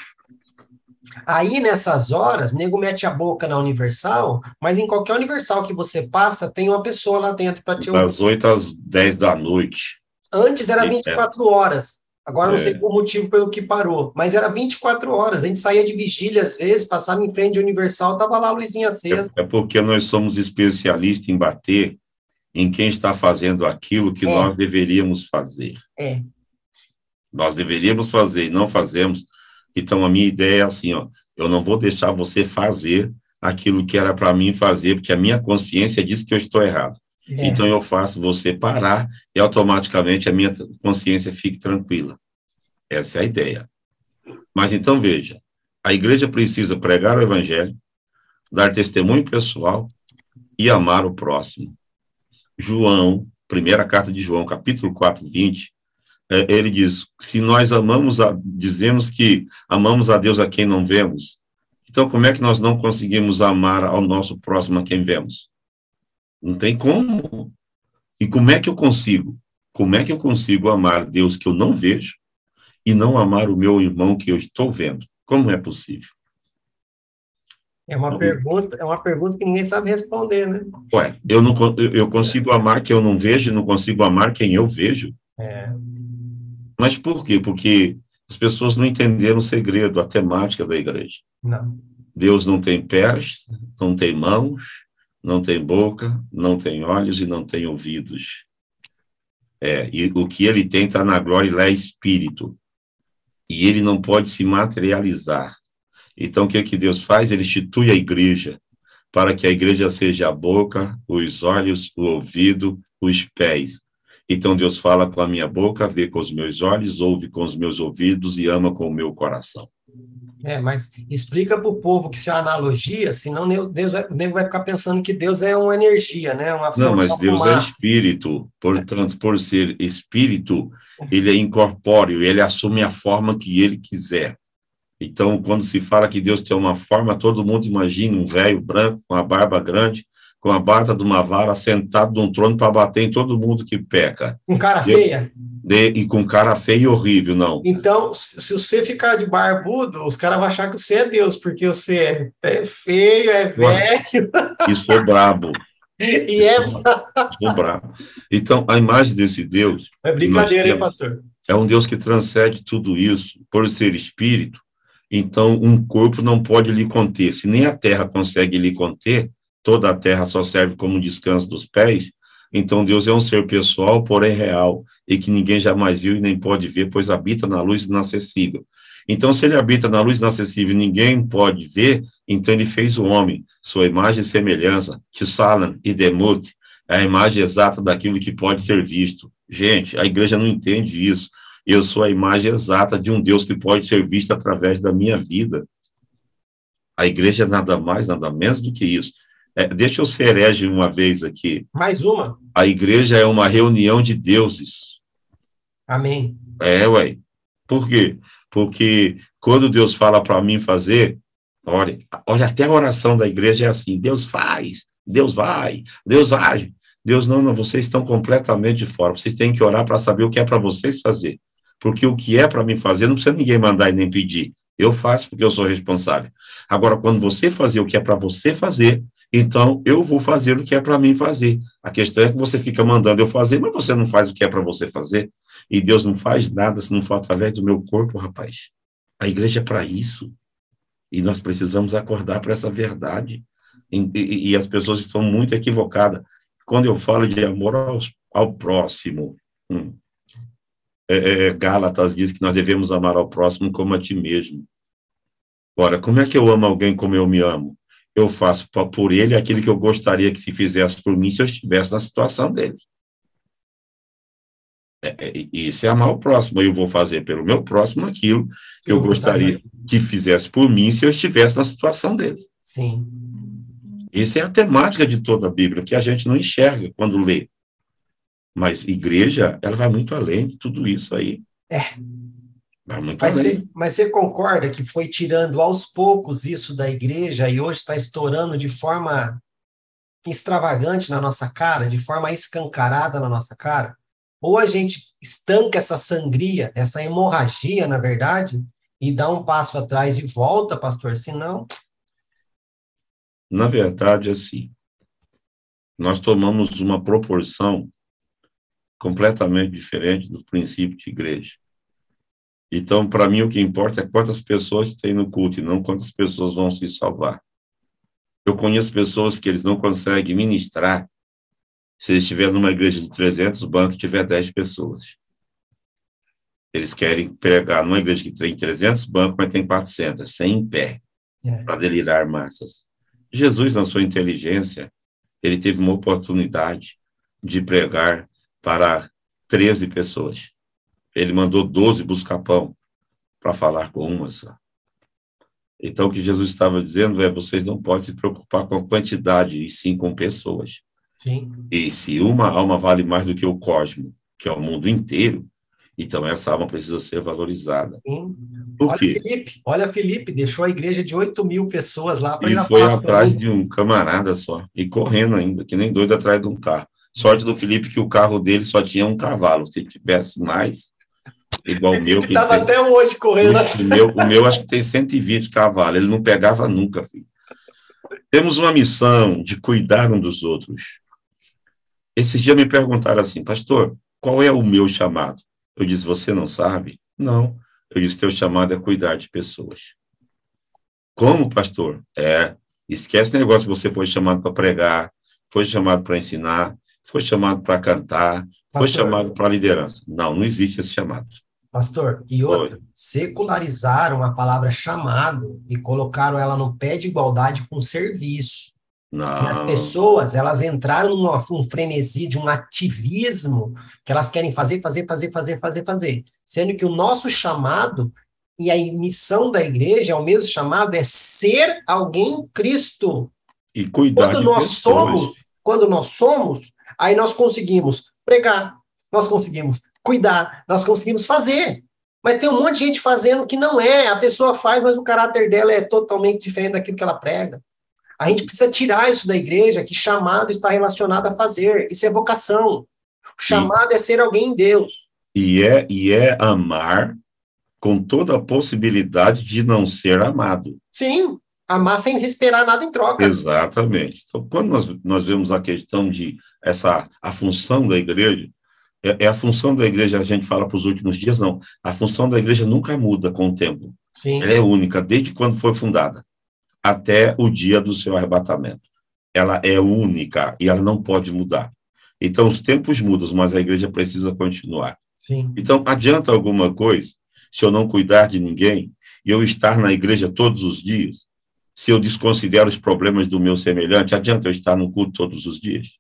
Aí, nessas horas, nego mete a boca na Universal, mas em qualquer Universal que você passa, tem uma pessoa lá dentro para te ouvir. Das 8 às 10 da noite. Antes era 24 é. horas. Agora não é. sei o motivo pelo que parou, mas era 24 horas. A gente saía de vigília às vezes, passava em frente de Universal, tava lá a luzinha acesa. É, é porque nós somos especialistas em bater em quem está fazendo aquilo que é. nós deveríamos fazer. É. Nós deveríamos fazer e não fazemos. Então, a minha ideia é assim, ó, eu não vou deixar você fazer aquilo que era para mim fazer, porque a minha consciência diz que eu estou errado. É. Então, eu faço você parar e automaticamente a minha consciência fique tranquila. Essa é a ideia. Mas então, veja, a igreja precisa pregar o evangelho, dar testemunho pessoal e amar o próximo. João, primeira carta de João, capítulo 4, 20, é, ele diz: se nós amamos a, dizemos que amamos a Deus a quem não vemos, então como é que nós não conseguimos amar ao nosso próximo a quem vemos? Não tem como. E como é que eu consigo? Como é que eu consigo amar Deus que eu não vejo e não amar o meu irmão que eu estou vendo? Como é possível? É uma pergunta, é uma pergunta que ninguém sabe responder, né? Ué, eu não eu consigo amar quem eu não vejo e não consigo amar quem eu vejo? É. Mas por quê? Porque as pessoas não entenderam o segredo, a temática da igreja. Não. Deus não tem pés, não tem mãos, não tem boca, não tem olhos e não tem ouvidos. É, e o que ele tem está na glória, ele é espírito. E ele não pode se materializar. Então, o que, é que Deus faz? Ele institui a igreja, para que a igreja seja a boca, os olhos, o ouvido, os pés. Então Deus fala com a minha boca, vê com os meus olhos, ouve com os meus ouvidos e ama com o meu coração. É, mas explica para o povo que isso é uma analogia, senão Deus vai, Deus vai ficar pensando que Deus é uma energia, né? Uma Não, mas Deus é espírito, portanto, por ser espírito, ele é incorpóreo, ele assume a forma que ele quiser. Então, quando se fala que Deus tem uma forma, todo mundo imagina um velho branco com a barba grande, com a bata de uma vara, sentado num trono para bater em todo mundo que peca. Com cara feia? De, e com cara feia e horrível, não. Então, se você ficar de barbudo, os caras vão achar que você é Deus, porque você é feio, é velho. E sou brabo. E é sou brabo. Então, a imagem desse Deus. É brincadeira, hein, pastor? É um Deus que transcende tudo isso, por ser espírito. Então, um corpo não pode lhe conter. Se nem a terra consegue lhe conter, toda a terra só serve como descanso dos pés, então Deus é um ser pessoal, porém real, e que ninguém jamais viu e nem pode ver, pois habita na luz inacessível. Então, se ele habita na luz inacessível e ninguém pode ver, então ele fez o homem, sua imagem e semelhança, Tsalan e Demut, é a imagem exata daquilo que pode ser visto. Gente, a igreja não entende isso. Eu sou a imagem exata de um Deus que pode ser visto através da minha vida. A igreja é nada mais, nada menos do que isso. É, deixa eu ser herege uma vez aqui. Mais uma. A igreja é uma reunião de deuses. Amém. É, ué. Por quê? Porque quando Deus fala para mim fazer, olha, olha, até a oração da igreja é assim: Deus faz, Deus vai, Deus age. Deus não, não, vocês estão completamente de fora. Vocês têm que orar para saber o que é para vocês fazer. Porque o que é para mim fazer, não precisa ninguém mandar e nem pedir. Eu faço porque eu sou responsável. Agora, quando você fazer o que é para você fazer, então, eu vou fazer o que é para mim fazer. A questão é que você fica mandando eu fazer, mas você não faz o que é para você fazer. E Deus não faz nada se não for através do meu corpo, rapaz. A igreja é para isso. E nós precisamos acordar para essa verdade. E, e, e, as pessoas estão muito equivocadas. Quando eu falo de amor ao, ao próximo, hum, é, é, Gálatas diz que nós devemos amar ao próximo como a ti mesmo. Ora, como é que eu amo alguém como eu me amo? Eu faço por ele aquilo que eu gostaria que se fizesse por mim se eu estivesse na situação dele. É, é, isso é amar o próximo. Eu vou fazer pelo meu próximo aquilo que eu, eu gostaria que fizesse por mim se eu estivesse na situação dele. Sim. Essa é a temática de toda a Bíblia, que a gente não enxerga quando lê. Mas igreja, ela vai muito além de tudo isso aí. É. Muito mas. Você, mas você concorda que foi tirando aos poucos isso da igreja e hoje está estourando de forma extravagante na nossa cara, de forma escancarada na nossa cara? Ou a gente estanca essa sangria, essa hemorragia, na verdade, e dá um passo atrás e volta, pastor, senão. Na verdade, assim, nós tomamos uma proporção completamente diferente do princípio de igreja. Então, para mim, o que importa é quantas pessoas tem no culto e não quantas pessoas vão se salvar. Eu conheço pessoas que eles não conseguem ministrar se eles estiver numa igreja de 300 bancos, tiver 10 pessoas. Eles querem pregar numa igreja que tem 300 bancos, mas tem 400, sem em pé, é. para delirar massas. Jesus, na sua inteligência, ele teve uma oportunidade de pregar para 13 pessoas. Ele mandou 12 buscar pão para falar com uma só. Então, o que Jesus estava dizendo é: vocês não podem se preocupar com a quantidade, e sim com pessoas. Sim. E se uma alma vale mais do que o cosmo, que é o mundo inteiro, então essa alma precisa ser valorizada. Sim. Por olha quê? Felipe, olha Felipe, deixou a igreja de 8 mil pessoas lá para ir E foi atrás de um camarada só, e correndo ainda, que nem doido atrás de um carro. Sorte do Felipe que o carro dele só tinha um cavalo. Se tivesse mais, igual o meu. Estava até hoje correndo. O meu, o meu acho que tem 120 cavalos. Ele não pegava nunca, filho. Temos uma missão de cuidar um dos outros. Esses dias me perguntaram assim, pastor, qual é o meu chamado? Eu disse, você não sabe? Não. Eu disse, teu chamado é cuidar de pessoas. Como, pastor? É, esquece o negócio, você foi chamado para pregar, foi chamado para ensinar, foi chamado para cantar, Pastor, foi chamado para liderança. Não, não existe esse chamado. Pastor, e outra, secularizaram a palavra chamado e colocaram ela no pé de igualdade com serviço. Não. As pessoas, elas entraram num frenesi de um ativismo que elas querem fazer, fazer, fazer, fazer, fazer, fazer. Sendo que o nosso chamado e a missão da igreja é o mesmo chamado, é ser alguém Cristo. E cuidar Quando nós pessoas. somos, quando nós somos, aí nós conseguimos pregar, nós conseguimos cuidar, nós conseguimos fazer. Mas tem um monte de gente fazendo que não é. A pessoa faz, mas o caráter dela é totalmente diferente daquilo que ela prega. A gente precisa tirar isso da igreja, que chamado está relacionado a fazer. Isso é vocação. O chamado e, é ser alguém em Deus. E é, e é amar com toda a possibilidade de não ser amado. Sim, amar sem esperar nada em troca. Exatamente. Então, quando nós, nós vemos a questão de essa a função da igreja, é, é a função da igreja, a gente fala para os últimos dias, não. A função da igreja nunca muda com o tempo. Sim. Ela é única, desde quando foi fundada até o dia do seu arrebatamento. Ela é única e ela não pode mudar. Então, os tempos mudam, mas a igreja precisa continuar. Sim. Então, adianta alguma coisa se eu não cuidar de ninguém e eu estar na igreja todos os dias? Se eu desconsidero os problemas do meu semelhante, adianta eu estar no culto todos os dias?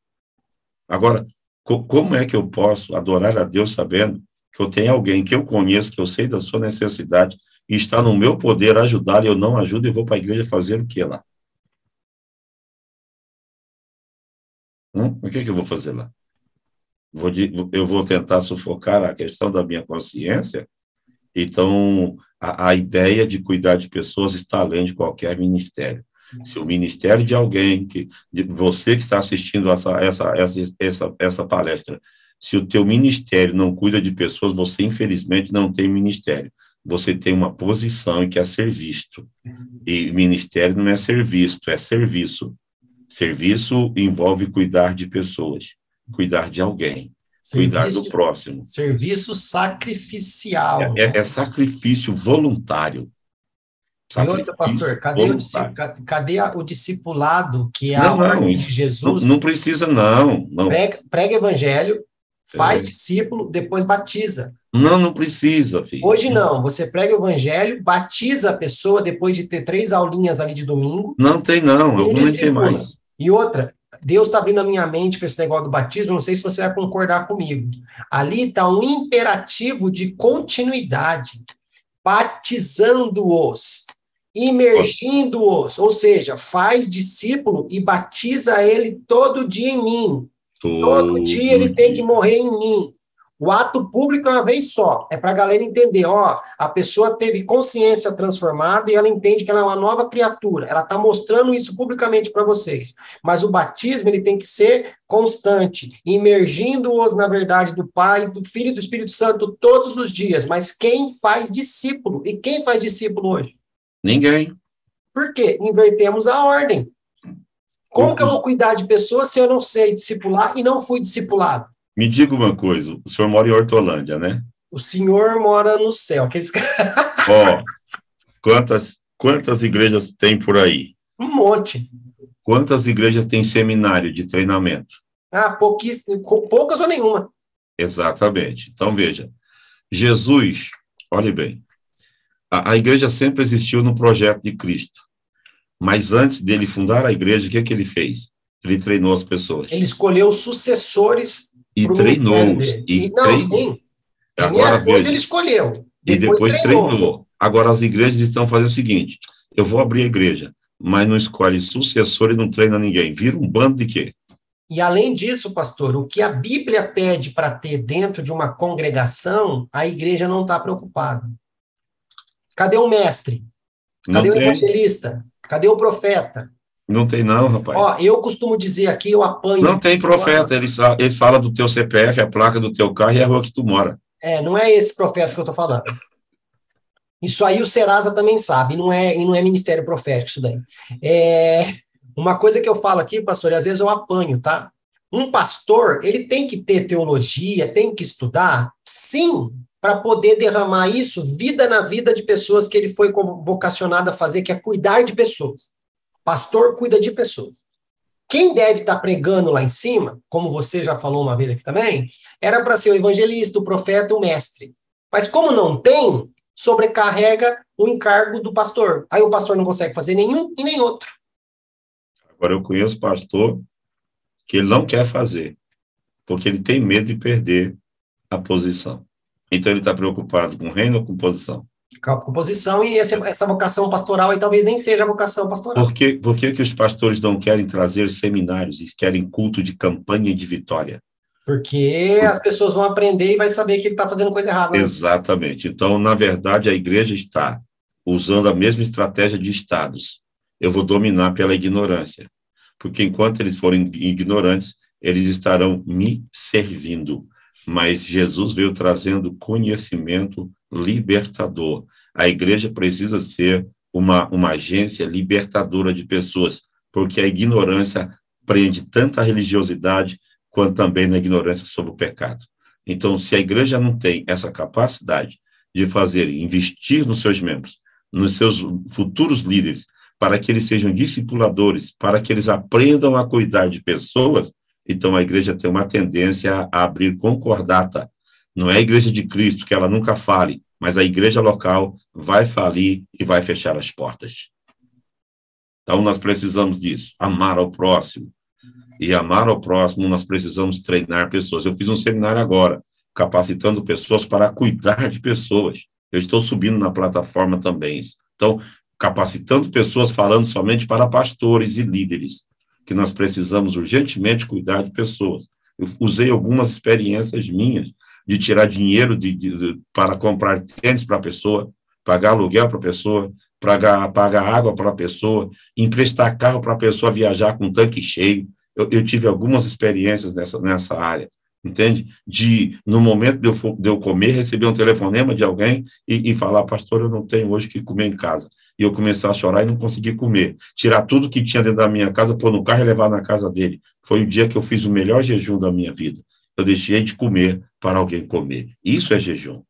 Agora, co como é que eu posso adorar a Deus sabendo que eu tenho alguém que eu conheço, que eu sei da sua necessidade, e está no meu poder ajudar e eu não ajudo e vou para a igreja fazer o que lá? Hum? O que, que eu vou fazer lá? Vou de, eu vou tentar sufocar a questão da minha consciência? Então, a, a ideia de cuidar de pessoas está além de qualquer ministério. Se o ministério de alguém, que de você que está assistindo essa, essa, essa, essa, essa palestra, se o teu ministério não cuida de pessoas, você infelizmente não tem ministério você tem uma posição e quer ser visto. E ministério não é ser visto, é serviço. Serviço envolve cuidar de pessoas, cuidar de alguém, serviço, cuidar do próximo. Serviço sacrificial. É, é, é sacrifício voluntário. Sacrifício e outra, pastor, cadê, o, cadê o discipulado, que é não, a ordem de Jesus? Não, não precisa, não. não. Prega, prega evangelho, Faz é. discípulo, depois batiza. Não, não precisa, filho. Hoje não. Você prega o evangelho, batiza a pessoa depois de ter três aulinhas ali de domingo. Não tem, não. Não tem mais. E outra, Deus está abrindo a minha mente para esse negócio do batismo, não sei se você vai concordar comigo. Ali está um imperativo de continuidade, batizando-os, imergindo-os, ou seja, faz discípulo e batiza ele todo dia em mim. Todo, todo dia ele tem que morrer em mim. O ato público é uma vez só, é para a galera entender, ó, a pessoa teve consciência transformada e ela entende que ela é uma nova criatura, ela está mostrando isso publicamente para vocês. Mas o batismo, ele tem que ser constante, imergindo-os na verdade do Pai, do Filho e do Espírito Santo todos os dias. Mas quem faz discípulo? E quem faz discípulo hoje? Ninguém. Por quê? Invertemos a ordem. Como que eu vou cuidar de pessoas se eu não sei discipular e não fui discipulado? Me diga uma coisa, o senhor mora em Hortolândia, né? O senhor mora no céu. Aqueles... Ó, quantas, quantas igrejas tem por aí? Um monte. Quantas igrejas tem seminário de treinamento? Ah, pouquíssimas, poucas ou nenhuma. Exatamente. Então, veja, Jesus, olhe bem, a, a, igreja sempre existiu no projeto de Cristo, mas antes dele fundar a igreja, o que, é que ele fez? Ele treinou as pessoas. Ele escolheu sucessores e treinou. E, não, treinou. sim. Agora, coisa ele escolheu. Depois e depois treinou. treinou. Agora as igrejas estão fazendo o seguinte: eu vou abrir a igreja, mas não escolhe sucessor e não treina ninguém. Vira um bando de quê? E além disso, pastor, o que a Bíblia pede para ter dentro de uma congregação, a igreja não está preocupada. Cadê o mestre? Cadê não o evangelista? Cadê o profeta? Não tem não, rapaz. Ó, eu costumo dizer aqui, eu apanho. Não tem profeta, eles, eles falam do teu CPF, a placa do teu carro e a rua que tu mora. É, não é esse profeta que eu tô falando. Isso aí o Serasa também sabe, não é, e não é ministério profético isso daí. É, uma coisa que eu falo aqui, pastor, e às vezes eu apanho, tá? Um pastor, ele tem que ter teologia, tem que estudar, sim, para poder derramar isso vida na vida de pessoas que ele foi vocacionado a fazer, que é cuidar de pessoas. Pastor cuida de pessoas. Quem deve estar tá pregando lá em cima, como você já falou uma vez aqui também, era para ser o evangelista, o profeta, o mestre. Mas como não tem, sobrecarrega o encargo do pastor. Aí o pastor não consegue fazer nenhum e nem outro. Agora eu conheço pastor que ele não quer fazer, porque ele tem medo de perder a posição. Então ele está preocupado com reino ou com posição? composição e essa, essa vocação pastoral aí talvez nem seja a vocação pastoral. Por que, por que, que os pastores não querem trazer seminários e querem culto de campanha e de vitória? Porque as pessoas vão aprender e vai saber que ele está fazendo coisa errada. Né? Exatamente. Então, na verdade, a igreja está usando a mesma estratégia de estados. Eu vou dominar pela ignorância. Porque enquanto eles forem ignorantes, eles estarão me servindo. Mas Jesus veio trazendo conhecimento libertador. A igreja precisa ser uma, uma agência libertadora de pessoas, porque a ignorância prende tanto a religiosidade quanto também na ignorância sobre o pecado. Então, se a igreja não tem essa capacidade de fazer, investir nos seus membros, nos seus futuros líderes, para que eles sejam discipuladores, para que eles aprendam a cuidar de pessoas, então a igreja tem uma tendência a abrir concordata. Não é a igreja de Cristo que ela nunca fale, mas a igreja local vai falir e vai fechar as portas. Então, nós precisamos disso, amar ao próximo. E amar ao próximo, nós precisamos treinar pessoas. Eu fiz um seminário agora, capacitando pessoas para cuidar de pessoas. Eu estou subindo na plataforma também. Então, capacitando pessoas, falando somente para pastores e líderes, que nós precisamos urgentemente cuidar de pessoas. Eu usei algumas experiências minhas de tirar dinheiro de, de, para comprar tênis para a pessoa, pagar aluguel para a pessoa, pagar, pagar água para a pessoa, emprestar carro para a pessoa viajar com tanque cheio. Eu, eu, tive algumas experiências nessa, nessa área, entende? De, no momento de eu, de eu comer, receber um telefonema de alguém e, e falar, pastor, eu não tenho hoje o que comer em casa. E eu começar a chorar e não conseguir comer. Tirar tudo que tinha dentro da minha casa, pôr no carro e levar na casa dele. Foi o dia que eu fiz o melhor jejum da minha vida eu deixei de comer para alguém comer. Isso é jejum.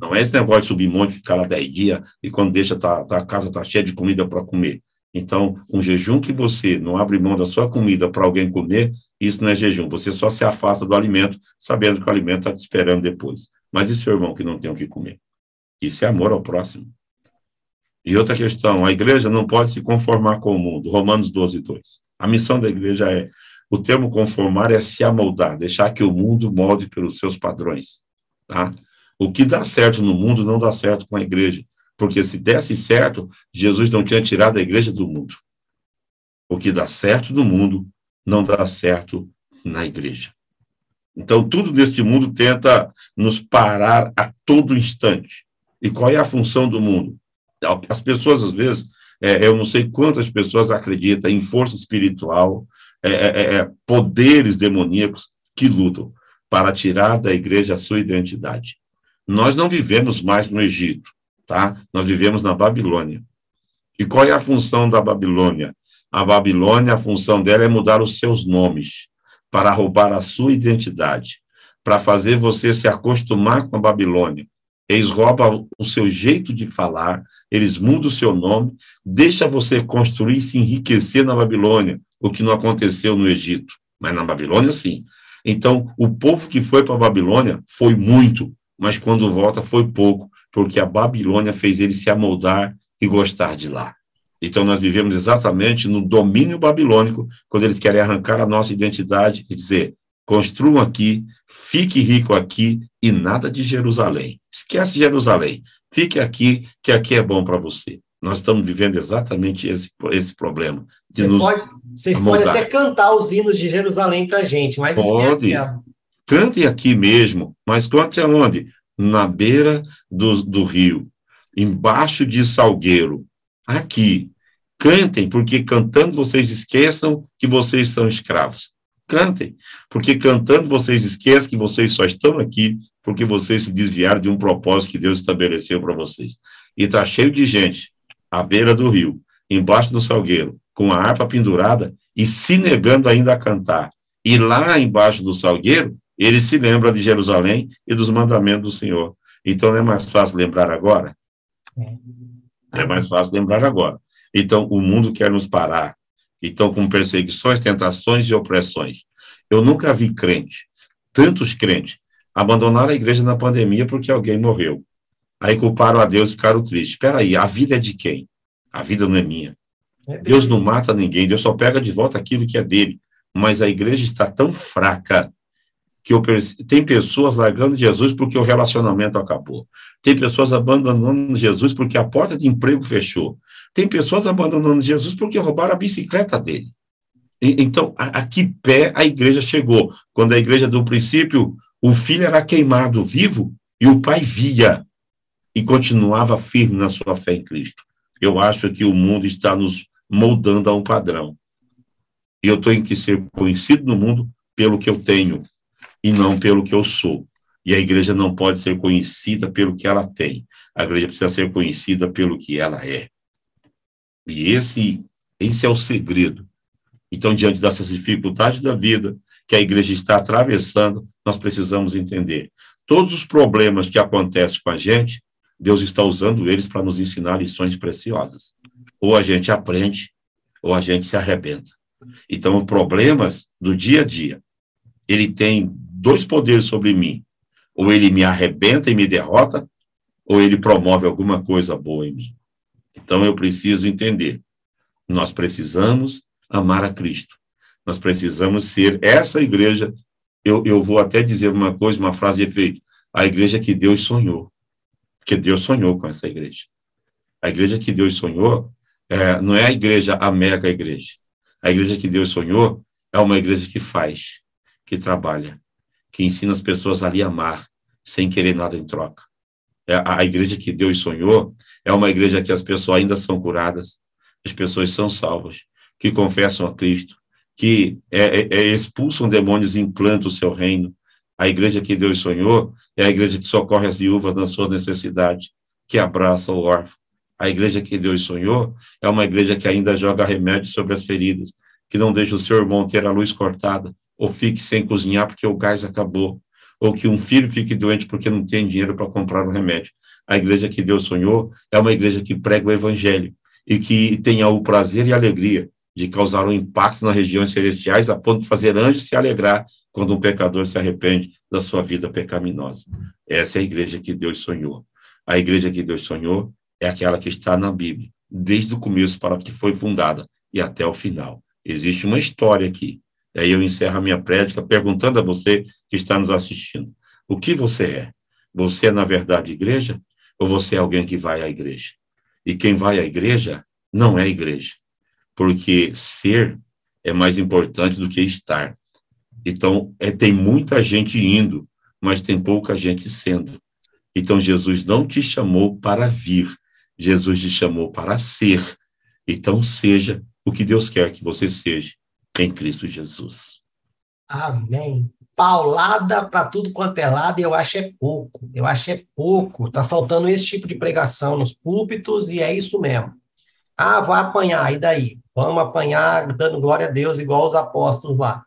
Não é esse negócio de subir monte, ficar lá 10 dias e quando deixa tá, tá a casa tá cheia de comida para comer. Então, um jejum que você não abre mão da sua comida para alguém comer Isso não é jejum. Você só se afasta do alimento, sabendo que o alimento está te esperando depois. Mas e seu irmão que não tem o que comer? Isso é amor ao próximo. E outra questão, a igreja não pode se conformar com o mundo. Romanos 12, 2. A missão da igreja é, o termo conformar é se amoldar, deixar que o mundo molde pelos seus padrões. Tá? O que dá certo no mundo não dá certo com a igreja. Porque se desse certo, Jesus não tinha tirado a igreja do mundo. O que dá certo no mundo não dá certo na igreja. Então, tudo neste mundo tenta nos parar a todo instante. E qual é a função do mundo? As pessoas, às vezes, é, eu não sei quantas pessoas acreditam em força espiritual, é, é, é, é poderes demoníacos que lutam para tirar da igreja a sua identidade. Nós não vivemos mais no Egito, tá? Nós vivemos na Babilônia. E qual é a função da Babilônia? A Babilônia, a função dela é mudar os seus nomes para roubar a sua identidade, para fazer você se acostumar com a Babilônia. Eles roubam o seu jeito de falar, eles mudam o seu nome, deixa você construir e se enriquecer na Babilônia, o que não aconteceu no Egito, mas na Babilônia sim. Então, o povo que foi para a Babilônia foi muito, mas quando volta foi pouco, porque a Babilônia fez ele se amoldar e gostar de lá. Então, nós vivemos exatamente no domínio babilônico, quando eles querem arrancar a nossa identidade e dizer: construam aqui, fique rico aqui e nada de Jerusalém. Esquece Jerusalém, fique aqui, que aqui é bom para você. Nós estamos vivendo exatamente esse, esse problema. Você pode, vocês podem até cantar os hinos de Jerusalém para a gente, mas pode. esquece. A... Cantem aqui mesmo, mas cante aonde? Na beira do, do rio, embaixo de Salgueiro, aqui. Cantem, porque cantando vocês esqueçam que vocês são escravos. Cantem, porque cantando vocês esquecem que vocês só estão aqui porque vocês se desviaram de um propósito que Deus estabeleceu para vocês. E está cheio de gente à beira do rio, embaixo do salgueiro, com a harpa pendurada e se negando ainda a cantar. E lá embaixo do salgueiro, ele se lembra de Jerusalém e dos mandamentos do Senhor. Então não é mais fácil lembrar agora? É. Mais fácil lembrar agora. Então, o mundo quer nos parar. Então, com perseguições, tentações e opressões. Eu nunca vi crente, tantos crentes, abandonar a igreja na pandemia porque alguém morreu. Aí culparam a Deus e ficaram tristes. Espera aí, a vida é de quem? A vida não é minha. É Deus não mata ninguém, Deus só pega de volta aquilo que é dele. Mas a igreja está tão fraca que eu, tem pessoas largando Jesus porque o relacionamento acabou. Tem pessoas abandonando Jesus porque a porta de emprego fechou. Tem pessoas abandonando Jesus porque roubaram a bicicleta dele. E, então, a, a que pé a igreja chegou? Quando a igreja, do princípio, o filho era queimado vivo e o pai via e continuava firme na sua fé em Cristo. Eu acho que o mundo está nos moldando a um padrão. E eu tenho que ser conhecido no mundo pelo que eu tenho, e não pelo que eu sou. E a igreja não pode ser conhecida pelo que ela tem. A igreja precisa ser conhecida pelo que ela é. E esse, esse é o segredo. Então, diante dessas dificuldades da vida que a igreja está atravessando, nós precisamos entender. Todos os problemas que acontecem com a gente, Deus está usando eles para nos ensinar lições preciosas. Ou a gente aprende, ou a gente se arrebenta. Então, os problemas do dia a dia, ele tem dois poderes sobre mim. Ou ele me arrebenta e me derrota, ou ele promove alguma coisa boa em mim. Então eu preciso entender. Nós precisamos amar a Cristo. Nós precisamos ser essa igreja. Eu, eu vou até dizer uma coisa, uma frase de efeito. A igreja que Deus sonhou. Porque Deus sonhou com essa igreja. A igreja que Deus sonhou é, não é a igreja, a mega igreja. A igreja que Deus sonhou é uma igreja que faz, que trabalha, que ensina as pessoas a amar, sem querer nada em troca. É a igreja que Deus sonhou é uma igreja que as pessoas ainda são curadas, as pessoas são salvas, que confessam a Cristo, que é, é, é, expulsam demônios e implantam o seu reino. A igreja que Deus sonhou é a igreja que socorre as viúvas nas suas necessidades, que abraça o órfão. A igreja que Deus sonhou é uma igreja que ainda joga remédio sobre as feridas, que não deixa o seu irmão ter a luz cortada, ou fique sem cozinhar porque o gás acabou, ou que um filho fique doente porque não tem dinheiro para comprar o remédio. A igreja que Deus sonhou é uma igreja que prega o evangelho e que tenha o prazer e a alegria de causar um impacto nas regiões celestiais a ponto de fazer anjos se alegrar quando um pecador se arrepende da sua vida pecaminosa. Essa é a igreja que Deus sonhou. A igreja que Deus sonhou é aquela que está na Bíblia, desde o começo para que foi fundada e até o final. Existe uma história aqui. E aí eu encerro a minha prédica perguntando a você que está nos assistindo: o que você é? Você é, na verdade, igreja? Ou você é alguém que vai à igreja? E quem vai à igreja não é igreja, porque ser é mais importante do que estar. Então, é, tem muita gente indo, mas tem pouca gente sendo. Então, Jesus não te chamou para vir, Jesus te chamou para ser. Então, seja o que Deus quer que você seja em Cristo Jesus. Amém. Paulada para tudo quanto é lado, eu acho é pouco. Eu acho é pouco. Tá faltando esse tipo de pregação nos púlpitos e é isso mesmo. Ah, vai apanhar, e daí? Vamos apanhar dando glória a Deus igual os apóstolos lá.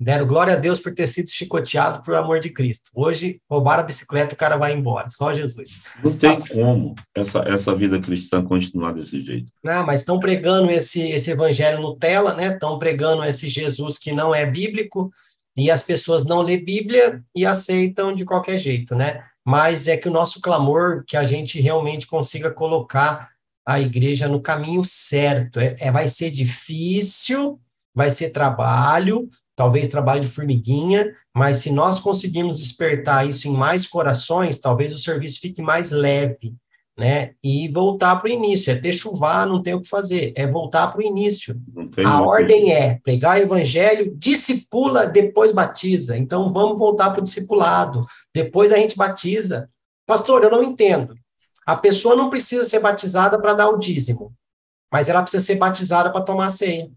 Deram glória a Deus por ter sido chicoteado por amor de Cristo. Hoje, roubaram a bicicleta e o cara vai embora. Só Jesus. Não tem mas, como essa, essa vida cristã continuar desse jeito. Não, mas estão pregando esse, esse evangelho Nutella, né? Estão pregando esse Jesus que não é bíblico, e as pessoas não lê Bíblia e aceitam de qualquer jeito, né? Mas é que o nosso clamor, que a gente realmente consiga colocar a igreja no caminho certo. É, é vai ser difícil, vai ser trabalho, talvez trabalho de formiguinha, mas se nós conseguirmos despertar isso em mais corações, talvez o serviço fique mais leve, né? E voltar para o início, é ter chuvar, não tem o que fazer, é voltar para o início. A ordem é pregar o evangelho, discipula, depois batiza. Então vamos voltar para o discipulado, depois a gente batiza. Pastor, eu não entendo. A pessoa não precisa ser batizada para dar o dízimo, mas ela precisa ser batizada para tomar ceia.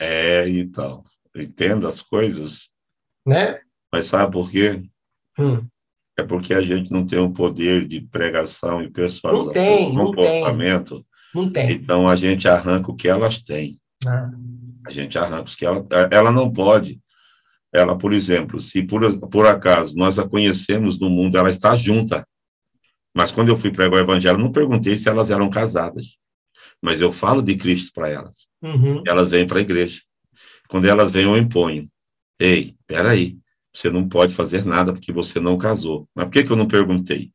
É, então entenda as coisas. Né? Mas sabe por quê? Hum. É porque a gente não tem o poder de pregação e persuasão. Não tem, não comportamento. Tem. Não tem. Então a gente arranca o que elas têm. Ah. A gente arranca os que ela, ela não pode. Ela, por exemplo, se por, por acaso nós a conhecemos no mundo, ela está junta. Mas quando eu fui pregar o evangelho, não perguntei se elas eram casadas. Mas eu falo de Cristo para elas. Uhum. Elas vêm para a igreja. Quando elas vêm, eu imponho. Ei, peraí, você não pode fazer nada porque você não casou. Mas por que, que eu não perguntei?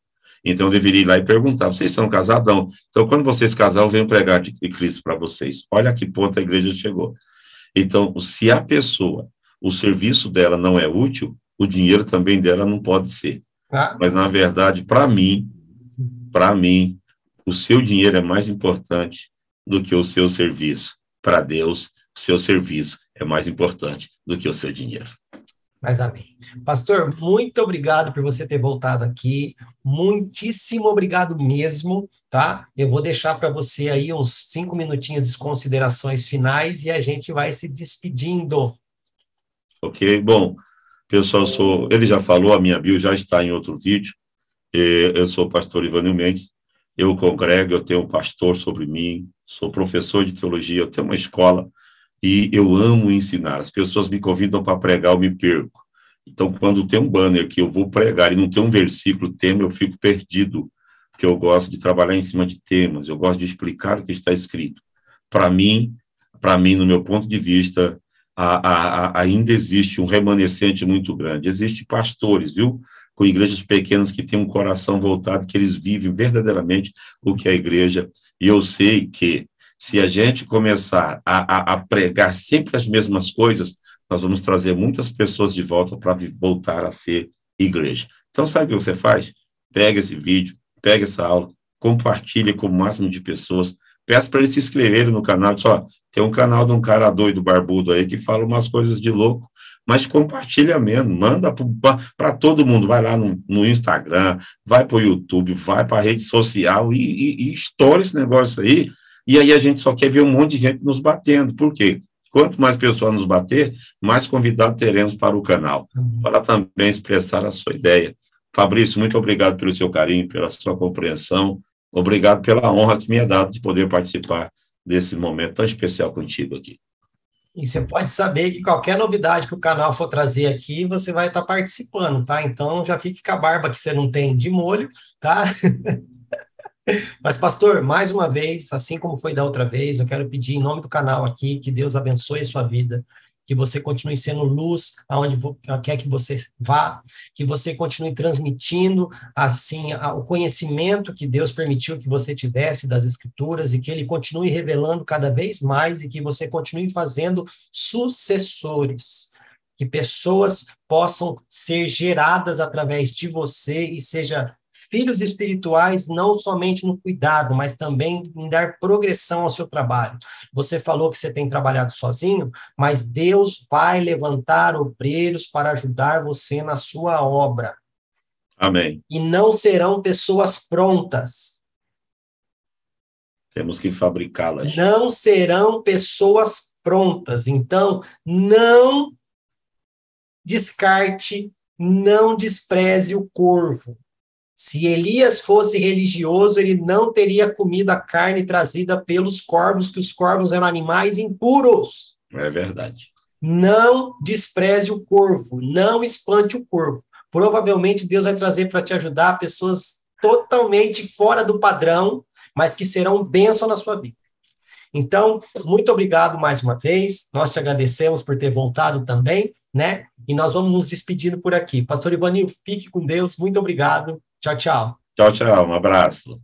Então eu deveria ir lá e perguntar: vocês são casadão? Então, quando vocês casar, eu venho pregar de Cristo para vocês. Olha que ponto a igreja chegou. Então, se a pessoa, o serviço dela não é útil, o dinheiro também dela não pode ser. Ah. Mas, na verdade, para mim, para mim, o seu dinheiro é mais importante do que o seu serviço. Para Deus, o seu serviço é mais importante do que o seu dinheiro. Mas amém. Pastor, muito obrigado por você ter voltado aqui. Muitíssimo obrigado mesmo, tá? Eu vou deixar para você aí uns cinco minutinhos de considerações finais e a gente vai se despedindo. Ok, bom, pessoal, sou, ele já falou, a minha bio já está em outro vídeo. Eu sou o pastor Ivanil Mendes, eu congrego, eu tenho um pastor sobre mim, sou professor de teologia, eu tenho uma escola e eu amo ensinar. As pessoas me convidam para pregar, eu me perco. Então, quando tem um banner que eu vou pregar e não tem um versículo, tema, eu fico perdido, porque eu gosto de trabalhar em cima de temas, eu gosto de explicar o que está escrito. Para mim, para mim, no meu ponto de vista, a, a, a, ainda existe um remanescente muito grande. Existem pastores, viu? Com igrejas pequenas que têm um coração voltado, que eles vivem verdadeiramente o que é a igreja. E eu sei que se a gente começar a, a, a, pregar sempre as mesmas coisas, nós vamos trazer muitas pessoas de volta para voltar a ser igreja. Então, sabe o que você faz? Pega esse vídeo, pega essa aula, compartilha com o máximo de pessoas, peça para eles se inscreverem no canal. Só tem um canal de um cara doido, barbudo aí, que fala umas coisas de louco, mas compartilha mesmo, manda para todo mundo. Vai lá no, no Instagram, vai para o YouTube, vai para a rede social e, e, e estoura esse negócio aí e aí a gente só quer ver um monte de gente nos batendo. Por quê? Quanto mais pessoas nos bater, mais convidados teremos para o canal, uhum. para também expressar a sua ideia. Fabrício, muito obrigado pelo seu carinho, pela sua compreensão. Obrigado pela honra que me é dado de poder participar desse momento tão especial contigo aqui. E você pode saber que qualquer novidade que o canal for trazer aqui, você vai estar participando, tá? Então já fique com a barba que você não tem de molho, tá? Mas, pastor, mais uma vez, assim como foi da outra vez, eu quero pedir em nome do canal aqui que Deus abençoe a sua vida, que você continue sendo luz aonde quer que você vá, que você continue transmitindo assim o conhecimento que Deus permitiu que você tivesse das escrituras e que ele continue revelando cada vez mais e que você continue fazendo sucessores que pessoas possam ser geradas através de você e seja filhos espirituais não somente no cuidado, mas também em dar progressão ao seu trabalho. Você falou que você tem trabalhado sozinho, mas Deus vai levantar obreiros para ajudar você na sua obra. Amém. E não serão pessoas prontas. Temos que fabricá-las. Não serão pessoas prontas. Então, não descarte, não despreze o corvo. Se Elias fosse religioso, ele não teria comido a carne trazida pelos corvos, que os corvos eram animais impuros. É verdade. Não despreze o corvo, não espante o corvo. Provavelmente Deus vai trazer para te ajudar pessoas totalmente fora do padrão, mas que serão bênção na sua vida. Então, muito obrigado mais uma vez. Nós te agradecemos por ter voltado também, né? E nós vamos nos despedindo por aqui. Pastor Ivanil, fique com Deus. Muito obrigado. Tchau, tchau. Tchau, tchau. Um abraço.